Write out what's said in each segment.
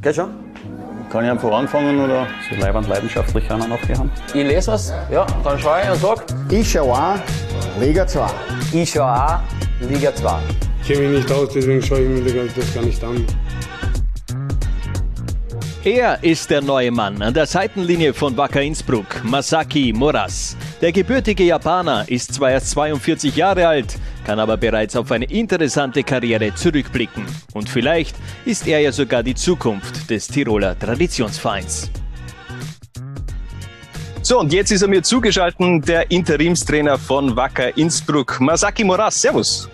Geht schon? Kann ich einfach anfangen oder? So leibend leidenschaftlich einer noch haben. Ich lese was, ja, dann schaue ich und sag. Ich schaue auch Liga 2. Ich schaue auch Liga 2. Ich kenne mich nicht aus, deswegen schaue ich mir das gar nicht an. Er ist der neue Mann an der Seitenlinie von Wacker Innsbruck, Masaki Moras. Der gebürtige Japaner ist zwar erst 42 Jahre alt, kann aber bereits auf eine interessante Karriere zurückblicken. Und vielleicht ist er ja sogar die Zukunft des Tiroler Traditionsvereins. So, und jetzt ist er mir zugeschaltet, der Interimstrainer von Wacker Innsbruck, Masaki Moras. Servus.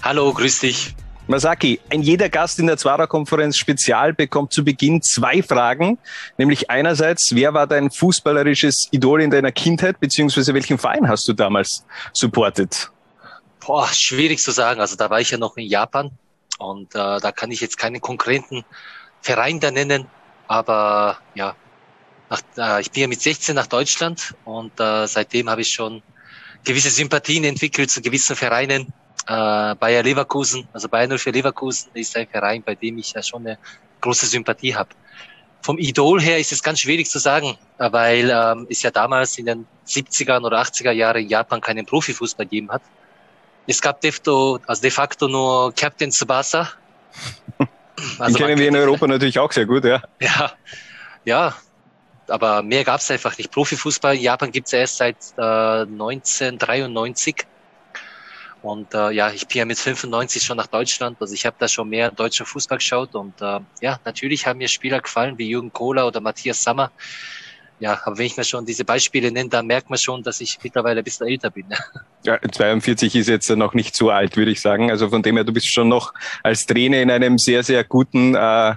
Hallo, grüß dich. Masaki, ein jeder Gast in der Zwarer-Konferenz Spezial bekommt zu Beginn zwei Fragen, nämlich einerseits, wer war dein fußballerisches Idol in deiner Kindheit, beziehungsweise welchen Verein hast du damals supportet? Boah, schwierig zu sagen. Also da war ich ja noch in Japan und äh, da kann ich jetzt keinen konkreten Verein da nennen, aber ja, nach, äh, ich bin ja mit 16 nach Deutschland und äh, seitdem habe ich schon gewisse Sympathien entwickelt zu gewissen Vereinen äh, Bayer Leverkusen, also Bayer 04 Leverkusen ist ein Verein, bei dem ich ja schon eine große Sympathie habe. Vom Idol her ist es ganz schwierig zu sagen, weil ähm, es ja damals in den 70er oder 80er Jahren in Japan keinen Profifußball gegeben hat. Es gab de facto, also de facto nur Captain Tsubasa. Also Den kennen wir in Europa natürlich auch sehr gut, ja. Ja, ja aber mehr gab es einfach nicht. Profifußball in Japan gibt es erst seit äh, 1993. Und äh, ja, ich bin ja mit 95 schon nach Deutschland, also ich habe da schon mehr deutschen Fußball geschaut und äh, ja, natürlich haben mir Spieler gefallen wie Jürgen Kohler oder Matthias Sammer. Ja, aber wenn ich mir schon diese Beispiele nenne, dann merkt man schon, dass ich mittlerweile ein bisschen älter bin. Ja, 42 ist jetzt noch nicht so alt, würde ich sagen. Also von dem her, du bist schon noch als Trainer in einem sehr, sehr guten äh,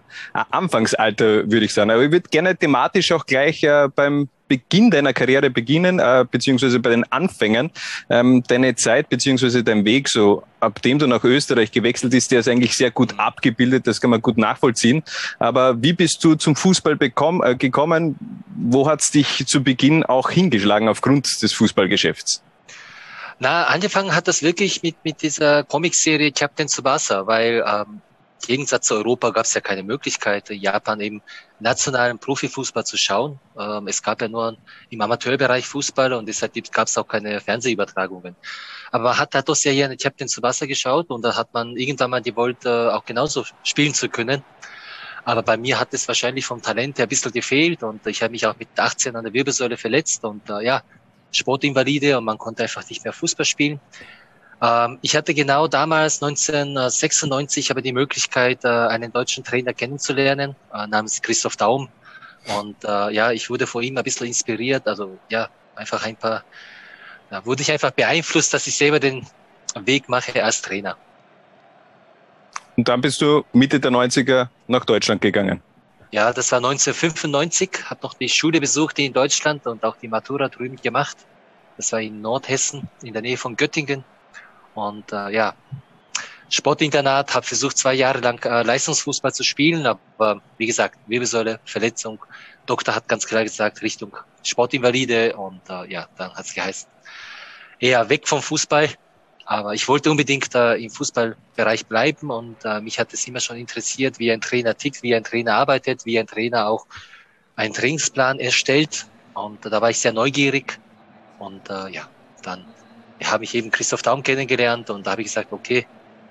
Anfangsalter, würde ich sagen. Aber ich würde gerne thematisch auch gleich äh, beim Beginn deiner Karriere beginnen, äh, beziehungsweise bei den Anfängen. Ähm, deine Zeit, beziehungsweise dein Weg, so ab dem du nach Österreich gewechselt bist, der ist eigentlich sehr gut abgebildet, das kann man gut nachvollziehen. Aber wie bist du zum Fußball bekommen, äh, gekommen? Wo hat es dich zu Beginn auch hingeschlagen aufgrund des Fußballgeschäfts? Na, angefangen hat das wirklich mit, mit dieser Comicserie Captain Tsubasa, weil ähm, Gegensatz zu Europa gab es ja keine Möglichkeit, Japan eben nationalen Profifußball zu schauen. Ähm, es gab ja nur im Amateurbereich Fußball und deshalb gab es auch keine Fernsehübertragungen. Aber man hat da doch sehr gerne Captain zu Wasser geschaut und da hat man irgendwann mal gewollt, äh, auch genauso spielen zu können. Aber bei mir hat es wahrscheinlich vom Talent her ein bisschen gefehlt und ich habe mich auch mit 18 an der Wirbelsäule verletzt und äh, ja, Sportinvalide und man konnte einfach nicht mehr Fußball spielen. Ähm, ich hatte genau damals 1996 aber die Möglichkeit, äh, einen deutschen Trainer kennenzulernen, äh, namens Christoph Daum. Und äh, ja, ich wurde vor ihm ein bisschen inspiriert. Also ja, einfach ein paar, da wurde ich einfach beeinflusst, dass ich selber den Weg mache als Trainer. Und dann bist du Mitte der 90er nach Deutschland gegangen. Ja, das war 1995, habe noch die Schule besucht in Deutschland und auch die Matura drüben gemacht. Das war in Nordhessen, in der Nähe von Göttingen. Und äh, ja, Sportinternat, habe versucht, zwei Jahre lang äh, Leistungsfußball zu spielen, aber wie gesagt, Wirbelsäule, Verletzung. Doktor hat ganz klar gesagt, Richtung Sportinvalide und äh, ja, dann hat es geheißen, eher weg vom Fußball. Aber ich wollte unbedingt äh, im Fußballbereich bleiben und äh, mich hat es immer schon interessiert, wie ein Trainer tickt, wie ein Trainer arbeitet, wie ein Trainer auch einen Trainingsplan erstellt. Und äh, da war ich sehr neugierig und äh, ja, dann habe ich eben Christoph Daum kennengelernt und da habe ich gesagt, okay,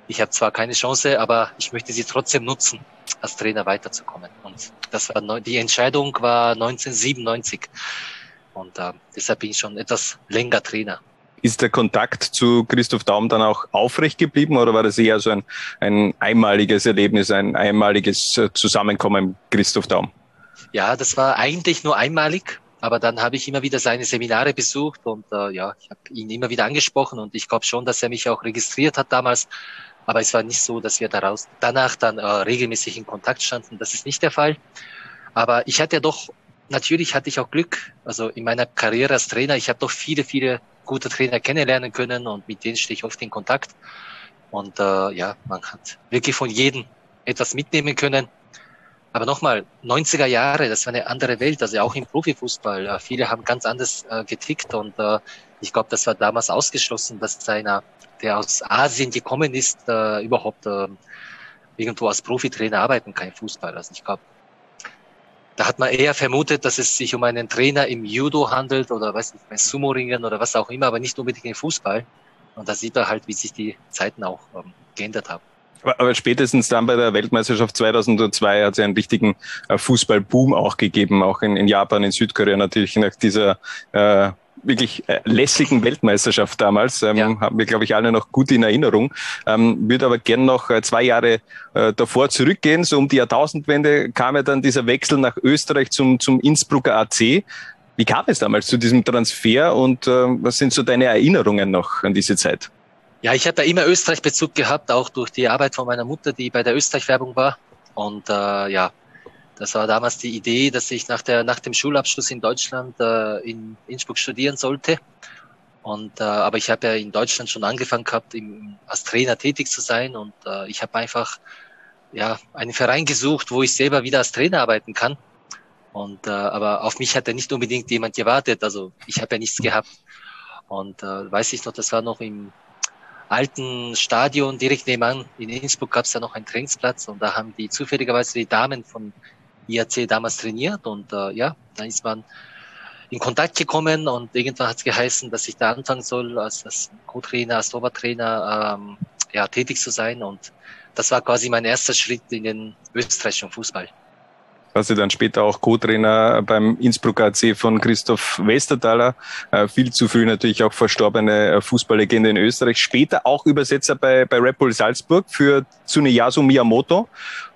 ich habe zwar keine Chance, aber ich möchte sie trotzdem nutzen, als Trainer weiterzukommen. Und das war die Entscheidung war 1997 und äh, deshalb bin ich schon etwas länger Trainer. Ist der Kontakt zu Christoph Daum dann auch aufrecht geblieben oder war das eher so ein, ein einmaliges Erlebnis, ein einmaliges Zusammenkommen mit Christoph Daum? Ja, das war eigentlich nur einmalig. Aber dann habe ich immer wieder seine Seminare besucht und äh, ja, ich habe ihn immer wieder angesprochen und ich glaube schon, dass er mich auch registriert hat damals. Aber es war nicht so, dass wir daraus danach dann äh, regelmäßig in Kontakt standen. Das ist nicht der Fall. Aber ich hatte doch, natürlich hatte ich auch Glück. Also in meiner Karriere als Trainer, ich habe doch viele, viele gute Trainer kennenlernen können und mit denen stehe ich oft in Kontakt. Und äh, ja, man hat wirklich von jedem etwas mitnehmen können. Aber nochmal, 90er Jahre, das war eine andere Welt, also auch im Profifußball. Äh, viele haben ganz anders äh, getickt und äh, ich glaube, das war damals ausgeschlossen, dass einer, der aus Asien gekommen ist, äh, überhaupt äh, irgendwo als Profitrainer arbeiten kann im Fußball. Also ich glaube, da hat man eher vermutet, dass es sich um einen Trainer im Judo handelt oder weiß nicht, bei Sumo-Ringen oder was auch immer, aber nicht unbedingt im Fußball. Und da sieht man halt, wie sich die Zeiten auch ähm, geändert haben. Aber spätestens dann bei der Weltmeisterschaft 2002 hat es einen richtigen äh, Fußballboom auch gegeben, auch in, in, Japan, in Südkorea natürlich nach dieser äh, wirklich äh, lässigen Weltmeisterschaft damals, ähm, ja. haben wir, glaube ich, alle noch gut in Erinnerung. Ähm, würde aber gern noch äh, zwei Jahre äh, davor zurückgehen. So um die Jahrtausendwende kam ja dann dieser Wechsel nach Österreich zum, zum Innsbrucker AC. Wie kam es damals zu diesem Transfer und äh, was sind so deine Erinnerungen noch an diese Zeit? Ja, ich habe ja immer Österreich-Bezug gehabt, auch durch die Arbeit von meiner Mutter, die bei der Österreich-Werbung war. Und äh, ja, das war damals die Idee, dass ich nach, der, nach dem Schulabschluss in Deutschland äh, in Innsbruck studieren sollte. Und, äh, aber ich habe ja in Deutschland schon angefangen gehabt, im, als Trainer tätig zu sein. Und äh, ich habe einfach ja, einen Verein gesucht, wo ich selber wieder als Trainer arbeiten kann. Und äh, aber auf mich hat ja nicht unbedingt jemand gewartet. Also ich habe ja nichts gehabt. Und äh, weiß ich noch, das war noch im alten Stadion direkt nebenan. In Innsbruck gab es ja noch einen Trainingsplatz und da haben die zufälligerweise die Damen von IAC damals trainiert und äh, ja, da ist man in Kontakt gekommen und irgendwann hat es geheißen, dass ich da anfangen soll, als, als Co-Trainer, als Torwarttrainer ähm, ja, tätig zu sein und das war quasi mein erster Schritt in den österreichischen Fußball war sie dann später auch Co-Trainer beim Innsbruck AC von Christoph Westerthaler. Äh, viel zu früh natürlich auch verstorbene äh, Fußballlegende in Österreich. Später auch Übersetzer bei, bei Red Bull Salzburg für Tsuneyasu Miyamoto.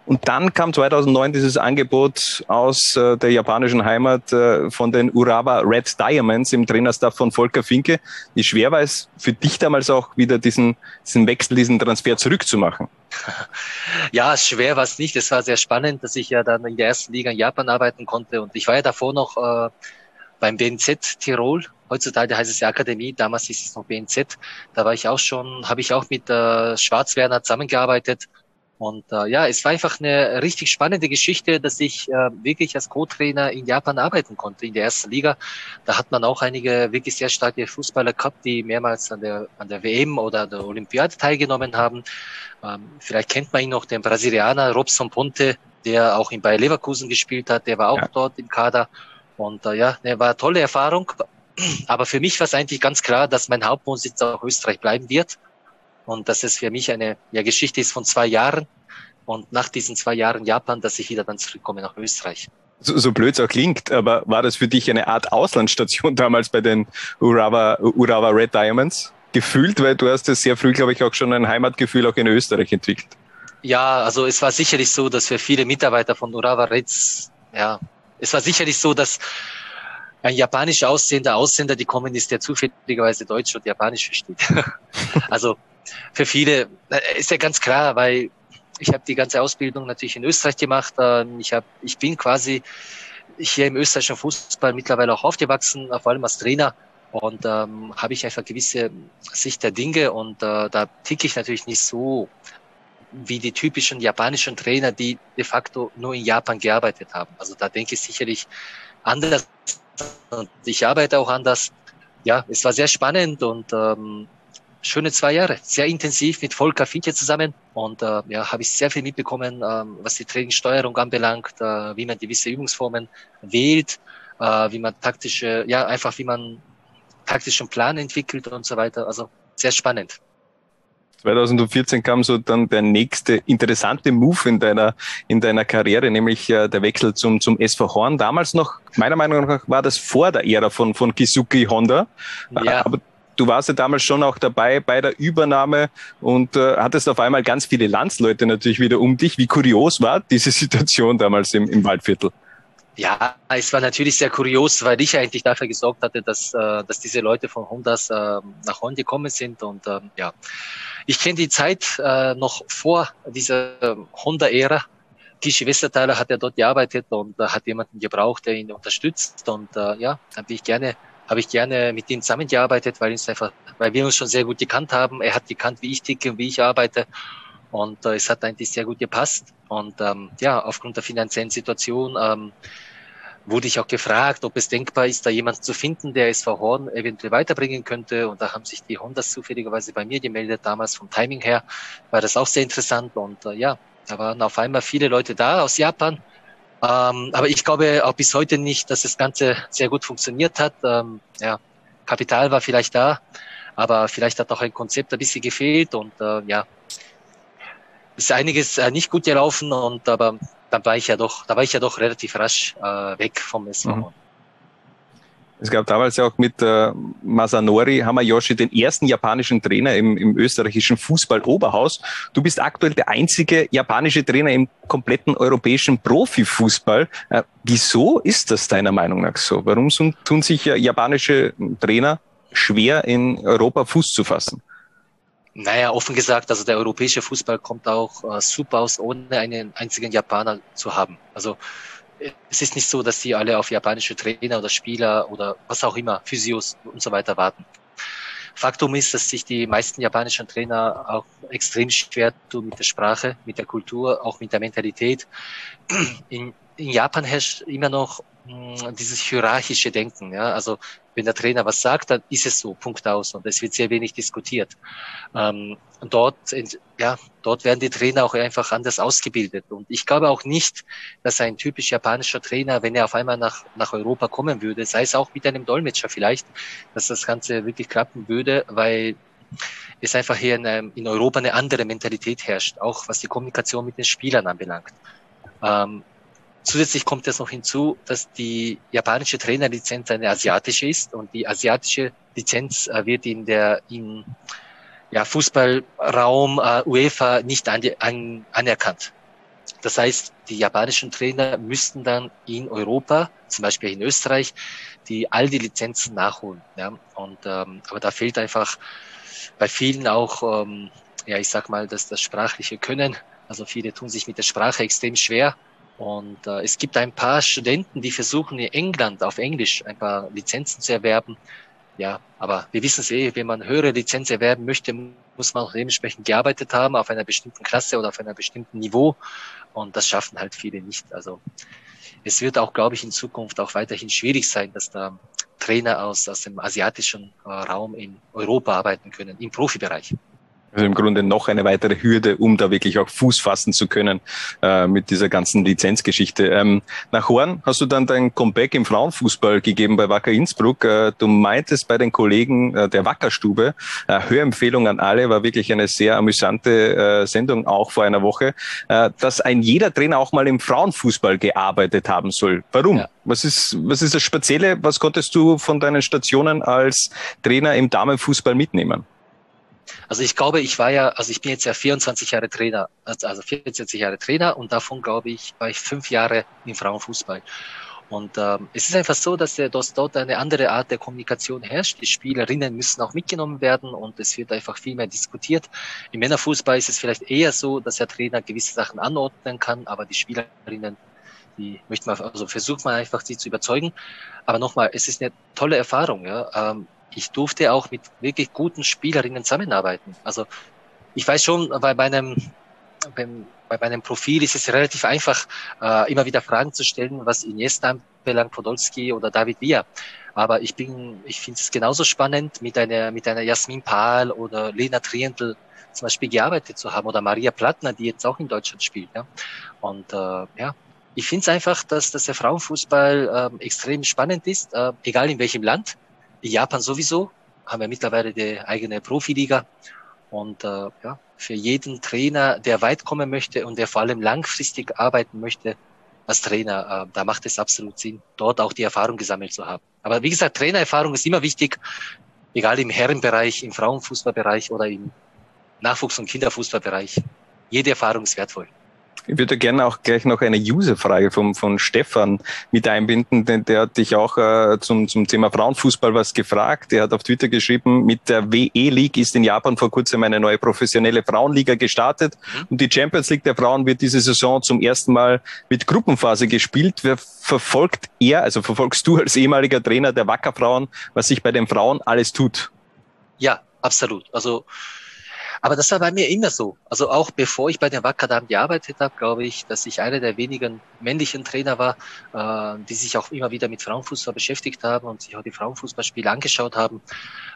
Und dann kam 2009 dieses Angebot aus äh, der japanischen Heimat äh, von den Urawa Red Diamonds im Trainerstaff von Volker Finke. Wie schwer war es für dich damals auch wieder diesen, diesen Wechsel, diesen Transfer zurückzumachen? Ja, schwer war es nicht. Es war sehr spannend, dass ich ja dann in der ersten Liga in Japan arbeiten konnte. Und ich war ja davor noch äh, beim BNZ Tirol. Heutzutage heißt es ja Akademie, damals hieß es noch BNZ. Da war ich auch schon, habe ich auch mit äh, Schwarzwerner zusammengearbeitet und äh, ja, es war einfach eine richtig spannende Geschichte, dass ich äh, wirklich als Co-Trainer in Japan arbeiten konnte, in der ersten Liga. Da hat man auch einige wirklich sehr starke Fußballer gehabt, die mehrmals an der, an der WM oder der Olympiade teilgenommen haben. Ähm, vielleicht kennt man ihn noch, den Brasilianer Robson Ponte, der auch in Bayer Leverkusen gespielt hat, der war auch ja. dort im Kader. Und äh, ja, ne, war eine tolle Erfahrung. Aber für mich war es eigentlich ganz klar, dass mein Hauptwohnsitz auch Österreich bleiben wird und dass es für mich eine ja, Geschichte ist von zwei Jahren und nach diesen zwei Jahren Japan, dass ich wieder dann zurückkomme nach Österreich. So, so blöd es auch klingt, aber war das für dich eine Art Auslandsstation damals bei den Urawa, Urawa Red Diamonds? Gefühlt, weil du hast ja sehr früh, glaube ich, auch schon ein Heimatgefühl auch in Österreich entwickelt. Ja, also es war sicherlich so, dass für viele Mitarbeiter von Urawa Reds, ja, es war sicherlich so, dass ein japanisch aussehender Ausländer, die kommen ist, der zufälligerweise Deutsch und Japanisch versteht. also für viele äh, ist ja ganz klar, weil ich habe die ganze Ausbildung natürlich in Österreich gemacht. Ähm, ich, hab, ich bin quasi hier im österreichischen Fußball mittlerweile auch aufgewachsen, vor allem als Trainer. Und ähm, habe ich einfach gewisse Sicht der Dinge und äh, da ticke ich natürlich nicht so wie die typischen japanischen Trainer, die de facto nur in Japan gearbeitet haben. Also da denke ich sicherlich anders und ich arbeite auch anders. Ja, es war sehr spannend und ähm, schöne zwei Jahre, sehr intensiv mit Volker Finke zusammen und äh, ja, habe ich sehr viel mitbekommen, ähm, was die Trainingssteuerung anbelangt, äh, wie man gewisse Übungsformen wählt, äh, wie man taktische, ja einfach wie man taktischen Plan entwickelt und so weiter. Also sehr spannend. 2014 kam so dann der nächste interessante Move in deiner, in deiner Karriere, nämlich äh, der Wechsel zum, zum SV Horn. Damals noch, meiner Meinung nach, war das vor der Ära von, von Kizuki Honda. Ja. Aber du warst ja damals schon auch dabei bei der Übernahme und äh, hattest auf einmal ganz viele Landsleute natürlich wieder um dich. Wie kurios war diese Situation damals im, im Waldviertel? Ja, es war natürlich sehr kurios, weil ich eigentlich dafür gesorgt hatte, dass, äh, dass diese Leute von Hondas äh, nach Horn gekommen sind. Und ähm, ja, ich kenne die Zeit äh, noch vor dieser Honda-Ära. Kishi Westerthaler hat ja dort gearbeitet und äh, hat jemanden gebraucht, der ihn unterstützt. Und äh, ja, habe ich gerne habe ich gerne mit ihm zusammengearbeitet, weil, uns einfach, weil wir uns schon sehr gut gekannt haben. Er hat gekannt, wie ich ticke und wie ich arbeite. Und äh, es hat eigentlich sehr gut gepasst. Und ähm, ja, aufgrund der finanziellen Situation ähm, wurde ich auch gefragt, ob es denkbar ist, da jemanden zu finden, der SV Horn eventuell weiterbringen könnte. Und da haben sich die Hondas zufälligerweise bei mir gemeldet. Damals vom Timing her war das auch sehr interessant. Und äh, ja, da waren auf einmal viele Leute da aus Japan Ähm, aber ich glaube auch bis heute nicht, dass das Ganze sehr gut funktioniert hat. Ähm, ja, Kapital war vielleicht da, aber vielleicht hat auch ein Konzept ein bisschen gefehlt und äh, ja, ist einiges äh, nicht gut gelaufen und aber dann war ich ja doch, da war ich ja doch relativ rasch äh, weg vom SV. Mhm. Es gab damals ja auch mit äh, Masanori Hamayoshi den ersten japanischen Trainer im, im österreichischen Fußball-Oberhaus. Du bist aktuell der einzige japanische Trainer im kompletten europäischen Profifußball. Äh, wieso ist das deiner Meinung nach so? Warum tun sich japanische Trainer schwer in Europa Fuß zu fassen? Naja, offen gesagt, also der europäische Fußball kommt auch äh, super aus, ohne einen einzigen Japaner zu haben. Also es ist nicht so, dass sie alle auf japanische Trainer oder Spieler oder was auch immer, Physios und so weiter warten. Faktum ist, dass sich die meisten japanischen Trainer auch extrem schwer tun mit der Sprache, mit der Kultur, auch mit der Mentalität. In, in Japan herrscht immer noch dieses hierarchische Denken. Ja? Also wenn der Trainer was sagt, dann ist es so, Punkt aus. Und es wird sehr wenig diskutiert. Ähm, dort, ja, dort werden die Trainer auch einfach anders ausgebildet. Und ich glaube auch nicht, dass ein typisch japanischer Trainer, wenn er auf einmal nach, nach Europa kommen würde, sei es auch mit einem Dolmetscher vielleicht, dass das Ganze wirklich klappen würde, weil es einfach hier in, ähm, in Europa eine andere Mentalität herrscht, auch was die Kommunikation mit den Spielern anbelangt. Ähm, Zusätzlich kommt es noch hinzu, dass die japanische Trainerlizenz eine asiatische ist und die asiatische Lizenz äh, wird in der in ja, Fußballraum äh, UEFA nicht an, an, anerkannt. Das heißt, die japanischen Trainer müssten dann in Europa, zum Beispiel in Österreich, die all die Lizenzen nachholen. Ja? Und ähm, aber da fehlt einfach bei vielen auch, ähm, ja, ich sag mal, dass das sprachliche Können. Also viele tun sich mit der Sprache extrem schwer und äh, es gibt ein paar Studenten, die versuchen in England auf Englisch ein paar Lizenzen zu erwerben. Ja, aber wir wissen es eh, wenn man höhere Lizenz erwerben möchte, muss man auch dementsprechend gearbeitet haben auf einer bestimmten Klasse oder auf einem bestimmten Niveau. Und das schaffen halt viele nicht. Also es wird auch, glaube ich, in Zukunft auch weiterhin schwierig sein, dass da Trainer aus, aus dem asiatischen äh, Raum in Europa arbeiten können, im Profibereich. Also im Grunde noch eine weitere Hürde, um da wirklich auch Fuß fassen zu können äh, mit dieser ganzen Lizenzgeschichte. Ähm, nach Horn hast du dann dein Comeback im Frauenfußball gegeben bei Wacker Innsbruck. Äh, du meintest bei den Kollegen äh, der Wackerstube, äh, Hörempfehlung an alle, war wirklich eine sehr amüsante äh, Sendung auch vor einer Woche, äh, dass ein jeder Trainer auch mal im Frauenfußball gearbeitet haben soll. Warum? Ja. Was ist, was ist das Spezielle? Was konntest du von deinen Stationen als Trainer im Damenfußball mitnehmen? Also ich glaube, ich war ja, also ich bin jetzt ja 24 Jahre Trainer, also 24 Jahre Trainer und davon glaube ich, war ich fünf Jahre im Frauenfußball. Und ähm, es ist einfach so, dass, der, dass dort eine andere Art der Kommunikation herrscht. Die Spielerinnen müssen auch mitgenommen werden und es wird einfach viel mehr diskutiert. Im Männerfußball ist es vielleicht eher so, dass der Trainer gewisse Sachen anordnen kann, aber die Spielerinnen, die möchte man, also versucht man einfach, sie zu überzeugen. Aber nochmal, es ist eine tolle Erfahrung. Ja. Ähm, ich durfte auch mit wirklich guten Spielerinnen zusammenarbeiten. Also ich weiß schon, bei meinem, beim, bei meinem Profil ist es relativ einfach, äh, immer wieder Fragen zu stellen, was Iniesta anbelangt, Podolski oder David Villa. Aber ich bin, ich finde es genauso spannend, mit einer, mit einer Jasmin Pahl oder Lena Trientel zum Beispiel gearbeitet zu haben oder Maria Plattner, die jetzt auch in Deutschland spielt. Ja. Und äh, ja, ich finde es einfach, dass, dass der Frauenfußball äh, extrem spannend ist, äh, egal in welchem Land. Japan sowieso haben wir mittlerweile die eigene Profiliga. Und äh, ja, für jeden Trainer, der weit kommen möchte und der vor allem langfristig arbeiten möchte als Trainer, äh, da macht es absolut Sinn, dort auch die Erfahrung gesammelt zu haben. Aber wie gesagt, Trainererfahrung ist immer wichtig, egal im Herrenbereich, im Frauenfußballbereich oder im Nachwuchs- und Kinderfußballbereich. Jede Erfahrung ist wertvoll. Ich würde gerne auch gleich noch eine User-Frage von, von Stefan mit einbinden, denn der hat dich auch äh, zum, zum Thema Frauenfußball was gefragt. Er hat auf Twitter geschrieben, mit der WE League ist in Japan vor kurzem eine neue professionelle Frauenliga gestartet mhm. und die Champions League der Frauen wird diese Saison zum ersten Mal mit Gruppenphase gespielt. Wer verfolgt er, also verfolgst du als ehemaliger Trainer der Wackerfrauen, was sich bei den Frauen alles tut? Ja, absolut. Also aber das war bei mir immer so. Also auch bevor ich bei den Wacker gearbeitet habe, glaube ich, dass ich einer der wenigen männlichen Trainer war, äh, die sich auch immer wieder mit Frauenfußball beschäftigt haben und sich auch die Frauenfußballspiele angeschaut haben.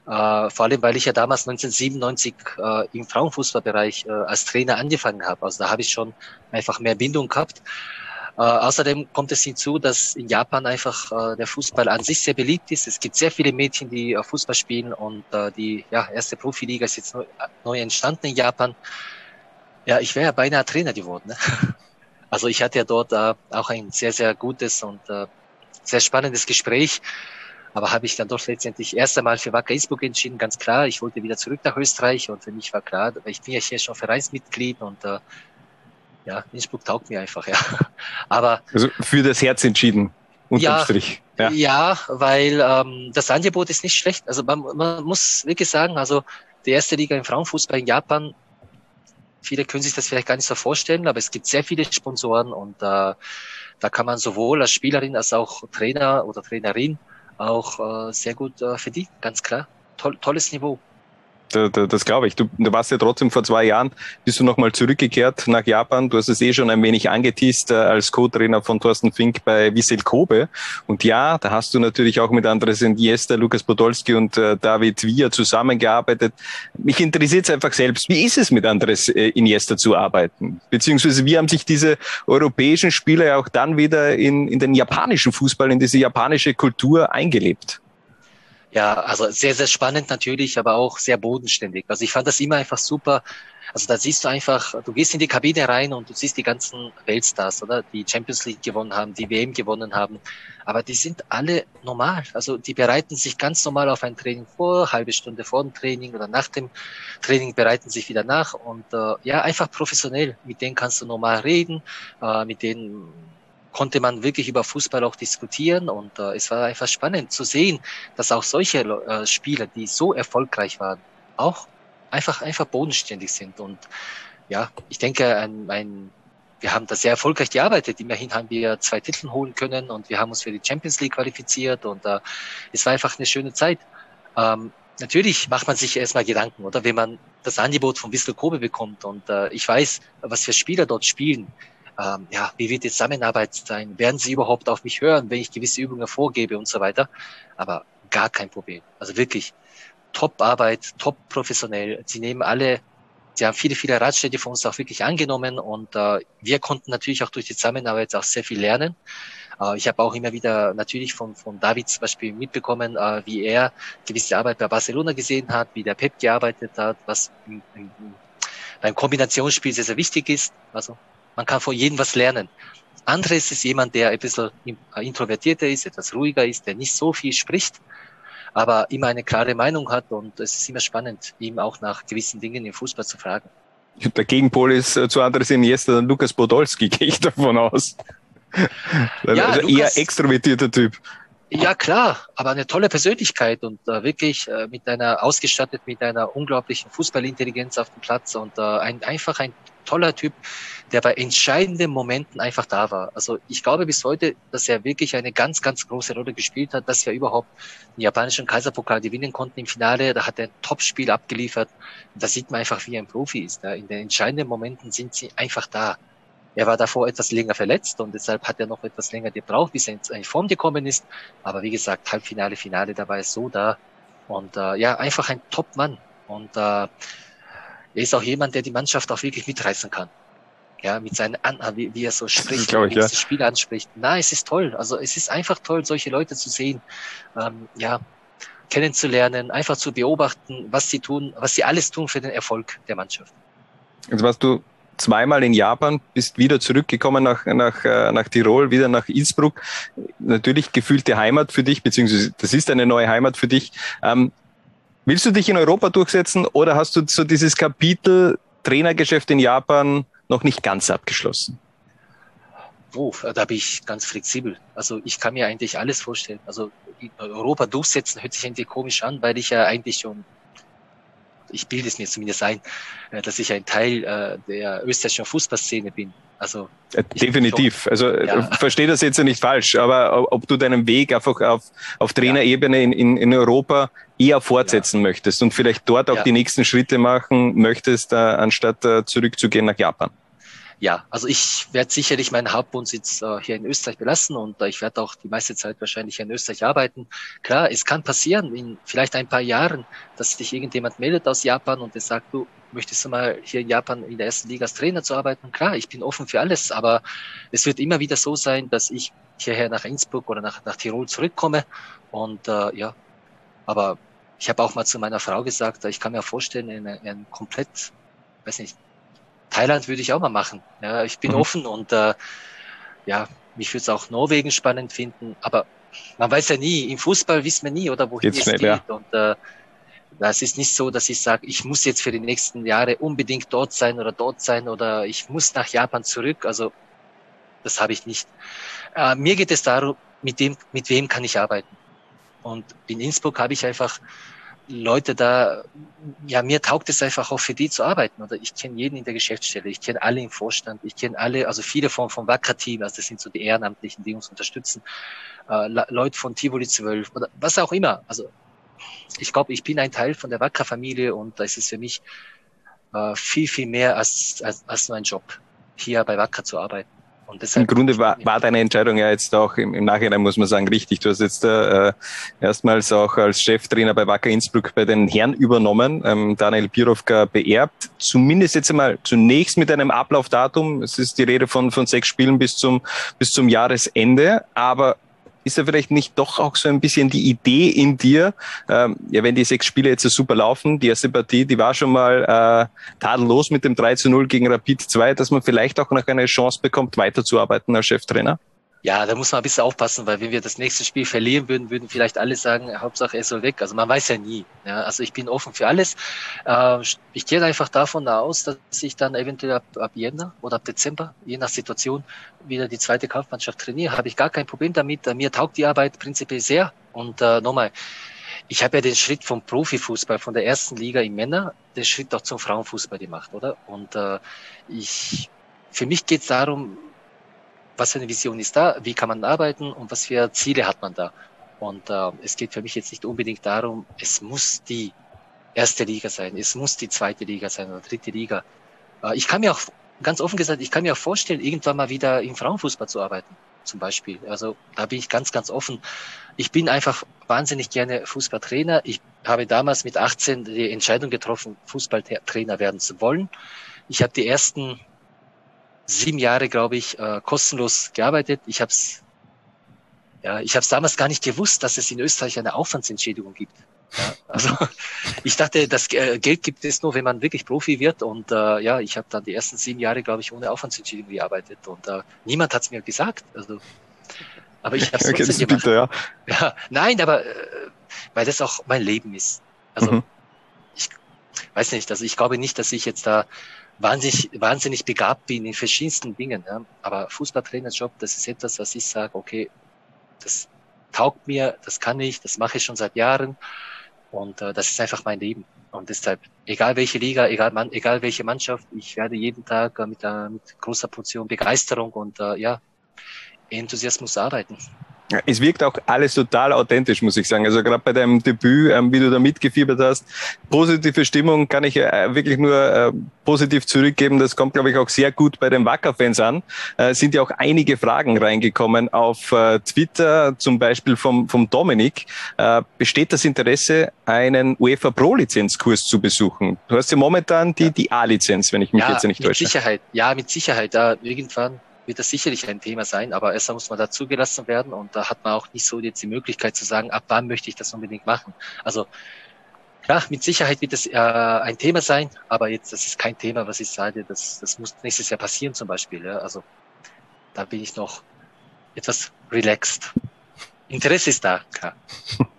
Äh, vor allem, weil ich ja damals 1997 äh, im Frauenfußballbereich äh, als Trainer angefangen habe. Also da habe ich schon einfach mehr Bindung gehabt. Äh, außerdem kommt es hinzu, dass in Japan einfach äh, der Fußball an sich sehr beliebt ist. Es gibt sehr viele Mädchen, die äh, Fußball spielen und äh, die ja, erste Profiliga ist jetzt neu, neu entstanden in Japan. Ja, ich wäre ja beinahe Trainer geworden. Ne? Also ich hatte ja dort äh, auch ein sehr, sehr gutes und äh, sehr spannendes Gespräch. Aber habe ich dann doch letztendlich erst einmal für Wacker Innsbruck entschieden, ganz klar. Ich wollte wieder zurück nach Österreich und für mich war klar, ich bin ja hier schon Vereinsmitglied und äh, ja, Innsbruck taugt mir einfach, ja. Aber also für das Herz entschieden, ja. Ja, ja weil ähm, das Angebot ist nicht schlecht. Also man, man muss wirklich sagen, also die erste Liga im Frauenfußball in Japan, viele können sich das vielleicht gar nicht so vorstellen, aber es gibt sehr viele Sponsoren und äh, da kann man sowohl als Spielerin als auch Trainer oder Trainerin auch äh, sehr gut äh, verdienen, ganz klar. Toll, tolles Niveau das glaube ich. Du, du warst ja trotzdem vor zwei Jahren, bist du nochmal zurückgekehrt nach Japan. Du hast es eh schon ein wenig angeteased äh, als Co-Trainer von Thorsten Fink bei Wissel Kobe. Und ja, da hast du natürlich auch mit Andres Iniesta, Lukas Podolski und äh, David Villa zusammengearbeitet. Mich interessiert es einfach selbst. Wie ist es mit Andres äh, Iniesta zu arbeiten? Beziehungsweise wie haben sich diese europäischen Spieler auch dann wieder in, in den japanischen Fußball, in diese japanische Kultur eingelebt? Ja, also sehr, sehr spannend natürlich, aber auch sehr bodenständig. Also ich fand das immer einfach super. Also da siehst du einfach, du gehst in die Kabine rein und du siehst die ganzen Weltstars, oder? Die Champions League gewonnen haben, die WM gewonnen haben. Aber die sind alle normal. Also die bereiten sich ganz normal auf ein Training vor, halbe Stunde vor dem Training oder nach dem Training bereiten sich wieder nach und äh, ja, einfach professionell. Mit denen kannst du normal reden, äh, mit denen konnte man wirklich über Fußball auch diskutieren und äh, es war einfach spannend zu sehen, dass auch solche äh, Spieler, die so erfolgreich waren, auch einfach einfach bodenständig sind und ja, ich denke, ein, ein, wir haben da sehr erfolgreich gearbeitet. Immerhin haben wir zwei Titel holen können und wir haben uns für die Champions League qualifiziert und äh, es war einfach eine schöne Zeit. Ähm, natürlich macht man sich erstmal Gedanken, oder wenn man das Angebot von Wissel Kobe bekommt und äh, ich weiß, was für Spieler dort spielen ähm, ja, wie wird die Zusammenarbeit sein? Werden sie überhaupt auf mich hören, wenn ich gewisse Übungen vorgebe und so weiter? Aber gar kein Problem. Also wirklich Top-Arbeit, top professionell. Sie nehmen alle, sie haben viele, viele Ratschläge von uns auch wirklich angenommen und äh, wir konnten natürlich auch durch die Zusammenarbeit auch sehr viel lernen. Äh, ich habe auch immer wieder natürlich von, von David zum Beispiel mitbekommen, äh, wie er gewisse Arbeit bei Barcelona gesehen hat, wie der Pep gearbeitet hat, was im, im, beim Kombinationsspiel sehr, sehr wichtig ist. Also man kann von jedem was lernen. Andres ist jemand, der ein bisschen introvertierter ist, etwas ruhiger ist, der nicht so viel spricht, aber immer eine klare Meinung hat und es ist immer spannend, ihm auch nach gewissen Dingen im Fußball zu fragen. Der Gegenpol ist äh, zu Andres Iniesta dann Lukas Podolski, gehe ich davon aus. Ja, also Lukas, eher extrovertierter Typ. Ja, klar, aber eine tolle Persönlichkeit und äh, wirklich äh, mit einer ausgestattet mit einer unglaublichen Fußballintelligenz auf dem Platz und äh, ein, einfach ein toller Typ, der bei entscheidenden Momenten einfach da war. Also ich glaube bis heute, dass er wirklich eine ganz, ganz große Rolle gespielt hat, dass wir überhaupt den japanischen Kaiserpokal gewinnen konnten im Finale. Da hat er ein Top-Spiel abgeliefert. Da sieht man einfach, wie er ein Profi ist. In den entscheidenden Momenten sind sie einfach da. Er war davor etwas länger verletzt und deshalb hat er noch etwas länger gebraucht, bis er in Form gekommen ist. Aber wie gesagt, Halbfinale, Finale, da war er so da. Und äh, ja, einfach ein Top-Mann. Und äh, er ist auch jemand, der die Mannschaft auch wirklich mitreißen kann. Ja, mit seinen An wie, wie er so spricht, ich, wie er das Spiel anspricht. Na, es ist toll. Also es ist einfach toll, solche Leute zu sehen. Ähm, ja, kennenzulernen, einfach zu beobachten, was sie tun, was sie alles tun für den Erfolg der Mannschaft. Jetzt warst du zweimal in Japan, bist wieder zurückgekommen nach, nach, äh, nach Tirol, wieder nach Innsbruck. Natürlich gefühlte Heimat für dich, beziehungsweise das ist eine neue Heimat für dich. Ähm, willst du dich in Europa durchsetzen oder hast du so dieses Kapitel Trainergeschäft in Japan noch nicht ganz abgeschlossen? Oh, da bin ich ganz flexibel. Also ich kann mir eigentlich alles vorstellen. Also Europa durchsetzen hört sich irgendwie komisch an, weil ich ja eigentlich schon ich bilde es mir zumindest ein, äh, dass ich ein Teil äh, der österreichischen Fußballszene bin. Also äh, definitiv. Schon, also ja. verstehe das jetzt nicht falsch, aber ob du deinen Weg einfach auf, auf Trainerebene in, in, in Europa eher fortsetzen ja. möchtest und vielleicht dort auch ja. die nächsten Schritte machen möchtest, anstatt zurückzugehen nach Japan. Ja, also ich werde sicherlich meinen Hauptwohnsitz äh, hier in Österreich belassen und äh, ich werde auch die meiste Zeit wahrscheinlich hier in Österreich arbeiten. Klar, es kann passieren, in vielleicht ein paar Jahren, dass sich irgendjemand meldet aus Japan und der sagt, du möchtest du mal hier in Japan in der ersten Liga als Trainer zu arbeiten? Klar, ich bin offen für alles, aber es wird immer wieder so sein, dass ich hierher nach Innsbruck oder nach, nach Tirol zurückkomme und äh, ja, aber ich habe auch mal zu meiner Frau gesagt, ich kann mir vorstellen, ein, ein komplett, weiß nicht, Thailand würde ich auch mal machen. Ja, ich bin mhm. offen und äh, ja, mich würde es auch Norwegen spannend finden, aber man weiß ja nie, im Fußball wissen wir nie, oder wohin Geht's es schnell, geht. Ja. Und äh, es ist nicht so, dass ich sage, ich muss jetzt für die nächsten Jahre unbedingt dort sein oder dort sein oder ich muss nach Japan zurück. Also das habe ich nicht. Äh, mir geht es darum, mit dem, mit wem kann ich arbeiten. Und in Innsbruck habe ich einfach Leute da, ja, mir taugt es einfach auch für die zu arbeiten. Oder ich kenne jeden in der Geschäftsstelle, ich kenne alle im Vorstand, ich kenne alle, also viele vom, vom Wacker-Team, also das sind so die Ehrenamtlichen, die uns unterstützen, äh, Leute von Tivoli 12 oder was auch immer. Also ich glaube, ich bin ein Teil von der Wacker-Familie und da ist für mich äh, viel, viel mehr als, als, als nur ein Job, hier bei Wacker zu arbeiten. Im Grunde war, war deine Entscheidung ja jetzt auch im, im Nachhinein, muss man sagen, richtig. Du hast jetzt äh, erstmals auch als Cheftrainer bei Wacker Innsbruck bei den Herren übernommen, ähm, Daniel Birovka beerbt. Zumindest jetzt einmal zunächst mit einem Ablaufdatum. Es ist die Rede von, von sechs Spielen bis zum, bis zum Jahresende. Aber ist da vielleicht nicht doch auch so ein bisschen die Idee in dir, ähm, ja, wenn die sechs Spiele jetzt so super laufen, die erste Partie, die war schon mal äh, tadellos mit dem 3 zu 0 gegen Rapid 2, dass man vielleicht auch noch eine Chance bekommt, weiterzuarbeiten als Cheftrainer? Ja, da muss man ein bisschen aufpassen, weil wenn wir das nächste Spiel verlieren würden, würden vielleicht alle sagen, Hauptsache er soll weg. Also man weiß ja nie. Ja, also ich bin offen für alles. Äh, ich gehe einfach davon aus, dass ich dann eventuell ab, ab Jänner oder ab Dezember, je nach Situation, wieder die zweite Kampfmannschaft trainiere. Habe ich gar kein Problem damit. Mir taugt die Arbeit prinzipiell sehr. Und äh, nochmal, ich habe ja den Schritt vom Profifußball, von der ersten Liga im Männer, den Schritt auch zum Frauenfußball gemacht, oder? Und äh, ich, für mich geht es darum, was für eine Vision ist da, wie kann man arbeiten und was für Ziele hat man da. Und äh, es geht für mich jetzt nicht unbedingt darum, es muss die erste Liga sein, es muss die zweite Liga sein oder dritte Liga. Äh, ich kann mir auch, ganz offen gesagt, ich kann mir auch vorstellen, irgendwann mal wieder im Frauenfußball zu arbeiten, zum Beispiel. Also da bin ich ganz, ganz offen. Ich bin einfach wahnsinnig gerne Fußballtrainer. Ich habe damals mit 18 die Entscheidung getroffen, Fußballtrainer werden zu wollen. Ich habe die ersten sieben Jahre, glaube ich, äh, kostenlos gearbeitet. Ich habe es ja, ich habe es damals gar nicht gewusst, dass es in Österreich eine Aufwandsentschädigung gibt. Ja, also ich dachte, das äh, Geld gibt es nur, wenn man wirklich Profi wird. Und äh, ja, ich habe dann die ersten sieben Jahre, glaube ich, ohne Aufwandsentschädigung gearbeitet. Und äh, niemand hat es mir gesagt. Also, aber ich habe es okay, trotzdem gemacht. Bitte, ja. ja, nein, aber äh, weil das auch mein Leben ist. Also mhm. ich weiß nicht, also ich glaube nicht, dass ich jetzt da wahnsinnig, wahnsinnig begabt bin in verschiedensten Dingen. Ja. Aber Fußballtrainerjob, das ist etwas, was ich sage, okay, das taugt mir, das kann ich, das mache ich schon seit Jahren und äh, das ist einfach mein Leben. Und deshalb, egal welche Liga, egal, man, egal welche Mannschaft, ich werde jeden Tag äh, mit, äh, mit großer Portion Begeisterung und äh, ja, Enthusiasmus arbeiten. Es wirkt auch alles total authentisch, muss ich sagen. Also gerade bei deinem Debüt, ähm, wie du da mitgefiebert hast, positive Stimmung kann ich äh, wirklich nur äh, positiv zurückgeben. Das kommt, glaube ich, auch sehr gut bei den Wacker-Fans an. Äh, sind ja auch einige Fragen reingekommen auf äh, Twitter, zum Beispiel vom, vom Dominik. Äh, besteht das Interesse, einen UEFA Pro-Lizenzkurs zu besuchen? Du hast ja momentan die, die A-Lizenz, wenn ich mich ja, jetzt nicht täusche. Mit Sicherheit, ja, mit Sicherheit. Da irgendwann wird das sicherlich ein Thema sein, aber erstmal muss man da zugelassen werden und da hat man auch nicht so jetzt die Möglichkeit zu sagen, ab wann möchte ich das unbedingt machen. Also ja, mit Sicherheit wird es äh, ein Thema sein, aber jetzt das ist kein Thema, was ich sage, das, das muss nächstes Jahr passieren zum Beispiel. Ja. Also da bin ich noch etwas relaxed. Interesse ist da, klar.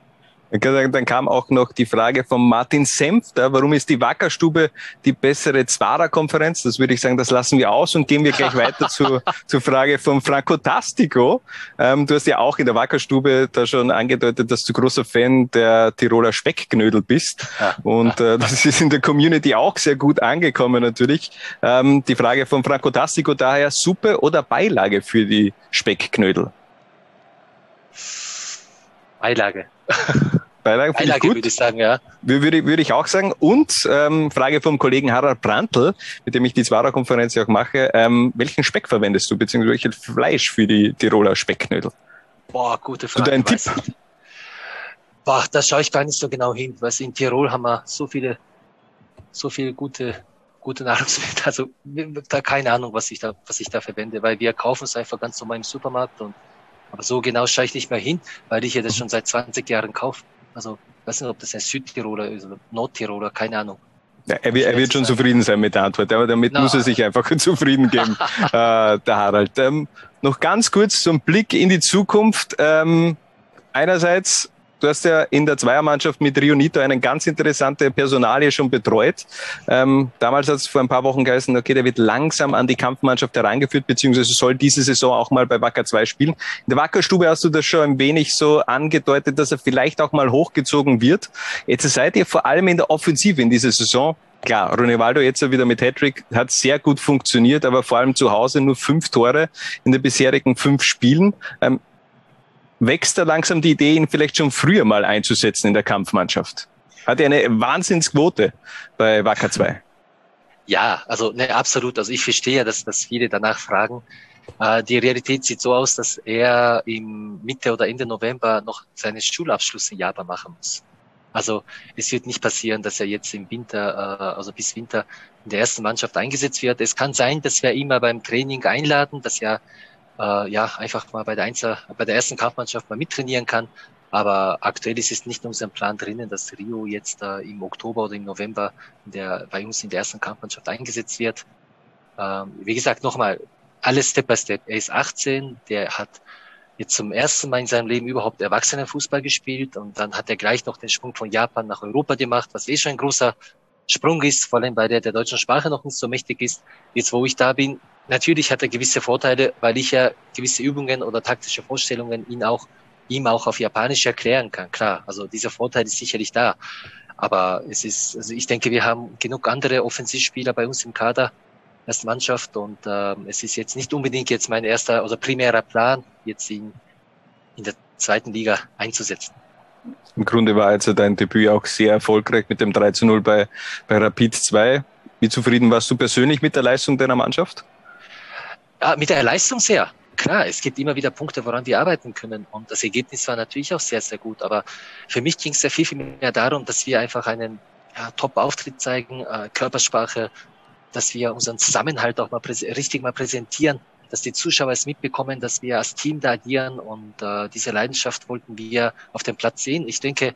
Dann kam auch noch die Frage von Martin Senfter, warum ist die Wackerstube die bessere Zwarer-Konferenz? Das würde ich sagen, das lassen wir aus und gehen wir gleich weiter zu, zur Frage von Franco Tastico. Ähm, du hast ja auch in der Wackerstube da schon angedeutet, dass du großer Fan der Tiroler Speckknödel bist. Und äh, das ist in der Community auch sehr gut angekommen natürlich. Ähm, die Frage von Franco Tastico daher, Suppe oder Beilage für die Speckknödel? Beilage. Beilage, ich gut. würde ich sagen, ja. Würde, würde ich auch sagen. Und ähm, Frage vom Kollegen Harald Brandl, mit dem ich die Zwarer-Konferenz ja auch mache. Ähm, welchen Speck verwendest du, beziehungsweise welches Fleisch für die Tiroler Specknödel? Boah, gute Frage. dein Tipp? weiß ich. Boah, da schaue ich gar nicht so genau hin, weil in Tirol haben wir so viele, so viele gute, gute Nahrungsmittel. Also da keine Ahnung, was ich da, was ich da verwende, weil wir kaufen es einfach ganz normal im Supermarkt und aber so genau schaue ich nicht mehr hin, weil ich ja das schon seit 20 Jahren kaufe. Also weiß nicht, ob das ein Südtiroler ist oder Nordtiroler, keine Ahnung. Ja, er, wird- er wird schon zufrieden sein mit der Antwort, aber damit Na. muss er sich einfach zufrieden geben, äh, der Harald. Ähm, noch ganz kurz zum Blick in die Zukunft. Ähm, einerseits, du hast ja in der Zweiermannschaft mit Rio Nito eine ganz interessante Personalie schon betreut. Ähm, damals hat es vor ein paar Wochen geheißen, okay, der wird langsam an die Kampfmannschaft herangeführt, beziehungsweise soll diese Saison auch mal bei Wacker 2 spielen. In der Wackerstube hast du das schon ein wenig so angedeutet, dass er vielleicht auch mal hochgezogen wird. Jetzt seid ihr vor allem in der Offensive in dieser Saison Klar, Ronaldo jetzt wieder mit Hattrick hat sehr gut funktioniert, aber vor allem zu Hause nur fünf Tore in den bisherigen fünf Spielen. Ähm, wächst da langsam die Idee, ihn vielleicht schon früher mal einzusetzen in der Kampfmannschaft? Hat er eine Wahnsinnsquote bei Wacker 2? Ja, also ne, absolut. Also ich verstehe ja, dass, dass viele danach fragen. Äh, die Realität sieht so aus, dass er im Mitte oder Ende November noch seinen Schulabschluss in Japan machen muss. Also es wird nicht passieren, dass er jetzt im Winter, äh, also bis Winter in der ersten Mannschaft eingesetzt wird. Es kann sein, dass wir mal beim Training einladen, dass er äh, ja einfach mal bei der Einser, bei der ersten Kampfmannschaft mal mittrainieren kann. Aber aktuell ist es nicht in unserem Plan drinnen, dass Rio jetzt äh, im Oktober oder im November in der, bei uns in der ersten Kampfmannschaft eingesetzt wird. Ähm, wie gesagt, nochmal, alles Step by Step. Er ist 18, der hat jetzt zum ersten Mal in seinem Leben überhaupt Erwachsenenfußball gespielt und dann hat er gleich noch den Sprung von Japan nach Europa gemacht, was eh schon ein großer Sprung ist, vor allem weil er der deutschen Sprache noch nicht so mächtig ist. Jetzt, wo ich da bin, natürlich hat er gewisse Vorteile, weil ich ja gewisse Übungen oder taktische Vorstellungen ihn auch, ihm auch auf Japanisch erklären kann. Klar, also dieser Vorteil ist sicherlich da. Aber es ist, also ich denke, wir haben genug andere Offensivspieler bei uns im Kader, erste Mannschaft und ähm, es ist jetzt nicht unbedingt jetzt mein erster oder primärer Plan, jetzt ihn in der zweiten Liga einzusetzen. Im Grunde war also dein Debüt auch sehr erfolgreich mit dem 3 zu 0 bei, bei Rapid 2. Wie zufrieden warst du persönlich mit der Leistung deiner Mannschaft? Ja, mit der Leistung sehr. Klar, es gibt immer wieder Punkte, woran wir arbeiten können. Und das Ergebnis war natürlich auch sehr, sehr gut. Aber für mich ging es ja viel, viel mehr darum, dass wir einfach einen ja, Top-Auftritt zeigen, äh, Körpersprache, dass wir unseren Zusammenhalt auch mal richtig mal präsentieren, dass die Zuschauer es mitbekommen, dass wir als Team da agieren und äh, diese Leidenschaft wollten wir auf dem Platz sehen. Ich denke,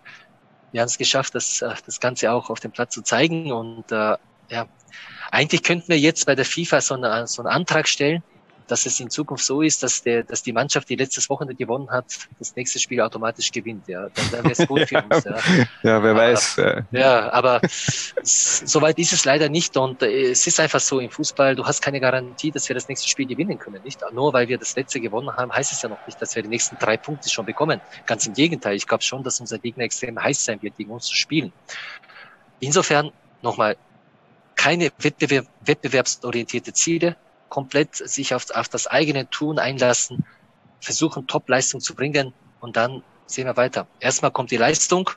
wir haben es geschafft, das, äh, das Ganze auch auf dem Platz zu zeigen und äh, ja, eigentlich könnten wir jetzt bei der FIFA so, eine, so einen Antrag stellen, dass es in Zukunft so ist, dass, der, dass die Mannschaft, die letztes Wochenende gewonnen hat, das nächste Spiel automatisch gewinnt. Ja, dann, dann wäre es gut für uns. Ja. Ja, wer Aber- weiß. Äh, Ja, aber soweit ist es leider nicht und äh, es ist einfach so im Fußball, du hast keine Garantie, dass wir das nächste Spiel gewinnen können, nicht? Nur weil wir das letzte gewonnen haben, heißt es ja noch nicht, dass wir die nächsten drei Punkte schon bekommen. Ganz im Gegenteil, ich glaube schon, dass unser Gegner extrem heiß sein wird, gegen uns zu spielen. Insofern nochmal keine Wettbewerb, wettbewerbsorientierte Ziele, komplett sich auf, auf das eigene Tun einlassen, versuchen Top-Leistung zu bringen und dann sehen wir weiter. Erstmal kommt die Leistung,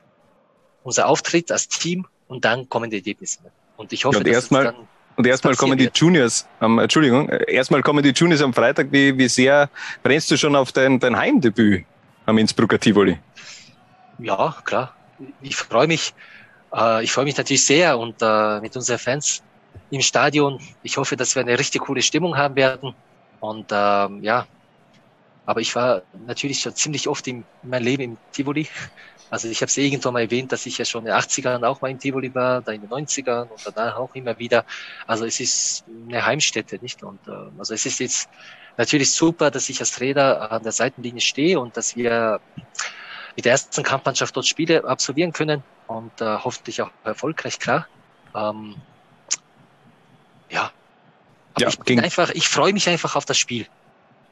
unser Auftritt als Team und dann kommen die Ergebnisse. Und ich hoffe, Ja, und erstmal- dann Und erstmal kommen die. Juniors, am, Entschuldigung, äh, erstmal kommen die Juniors am Freitag. Wie, wie sehr brennst du schon auf dein, dein Heimdebüt am Innsbrucker Tivoli? Ja, klar. Ich freue mich. Äh, ich freue mich natürlich sehr und äh, mit unseren Fans im Stadion. Ich hoffe, dass wir eine richtig coole Stimmung haben werden. Und ähm, ja, aber ich war natürlich schon ziemlich oft in meinem Leben im Tivoli. Also ich habe es irgendwann mal erwähnt, dass ich ja schon in den 80ern auch mal im Tivoli war, dann in den 90ern und danach auch immer wieder. Also es ist eine Heimstätte, nicht? Und äh, also es ist jetzt natürlich super, dass ich als Trainer an der Seitenlinie stehe und dass wir mit der ersten Kampfmannschaft dort Spiele absolvieren können und äh, hoffentlich auch erfolgreich, klar. Ähm. Aber Ja, ich bin einfach, ich freue mich einfach auf das Spiel.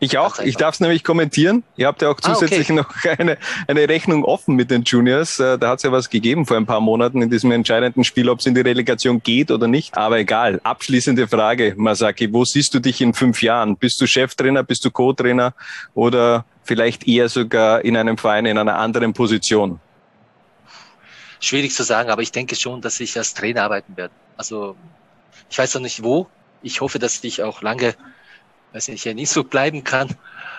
Ich auch. Ich darf es nämlich kommentieren. Ihr habt ja auch Ah, okay. zusätzlich noch eine, eine Rechnung offen mit den Juniors. Äh, Da hat es ja was gegeben vor ein paar Monaten in diesem entscheidenden Spiel, ob es in die Relegation geht oder nicht. Aber egal. Abschließende Frage, Masaki. Wo siehst du dich in fünf Jahren? Bist du Cheftrainer? Bist du Co-Trainer? Oder vielleicht eher sogar in einem Verein in einer anderen Position? schwierig zu sagen, aber ich denke schon, dass ich als Trainer arbeiten werde. Also ich weiß noch nicht wo. Ich hoffe, dass ich auch lange, weiß nicht, hier nicht so bleiben kann,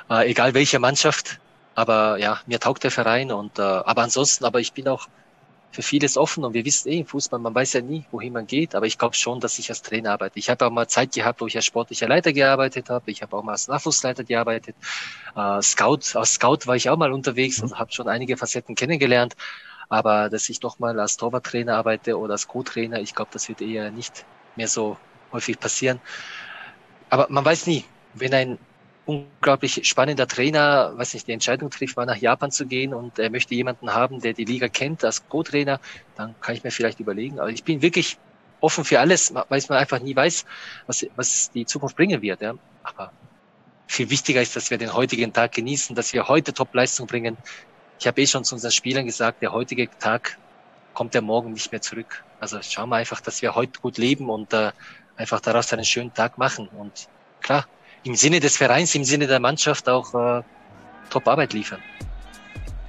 äh, egal welche Mannschaft. Aber ja, mir taugt der Verein und äh, aber ansonsten, aber ich bin auch für vieles offen und wir wissen eh im Fußball, man weiß ja nie, wohin man geht, aber ich glaube schon, dass ich als Trainer arbeite. Ich habe auch mal Zeit gehabt, wo ich als sportlicher Leiter gearbeitet habe. Ich habe auch mal als Nachwuchsleiter gearbeitet. Äh, Scout, als Scout war ich auch mal unterwegs und habe schon einige Facetten kennengelernt. Aber dass ich noch mal als Torwarttrainer arbeite oder als Co-Trainer, ich glaube, das wird eher nicht mehr so häufig passieren. Aber man weiß nie, wenn ein unglaublich spannender Trainer, weiß nicht, die Entscheidung trifft, mal nach Japan zu gehen und er möchte jemanden haben, der die Liga kennt als Co-Trainer, dann kann ich mir vielleicht überlegen. Aber ich bin wirklich offen für alles, weil man einfach nie weiß, was, was die Zukunft bringen wird. Ja. Aber viel wichtiger ist, dass wir den heutigen Tag genießen, dass wir heute Top-Leistung bringen. Ich habe eh schon zu unseren Spielern gesagt, der heutige Tag kommt der morgen nicht mehr zurück. Also schauen wir einfach, dass wir heute gut leben und äh, einfach daraus einen schönen Tag machen. Und klar, im Sinne des Vereins, im Sinne der Mannschaft auch äh, Top-Arbeit liefern.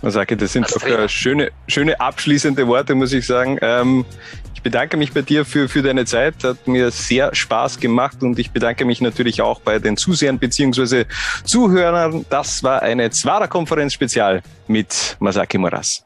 Masaki, das sind doch äh, schöne, schöne abschließende Worte, muss ich sagen. Ähm, ich bedanke mich bei dir für, für deine Zeit. Hat mir sehr Spaß gemacht und ich bedanke mich natürlich auch bei den Zusehern bzw. Zuhörern. Das war eine Zwara-Konferenz-Spezial mit Masaki Moras.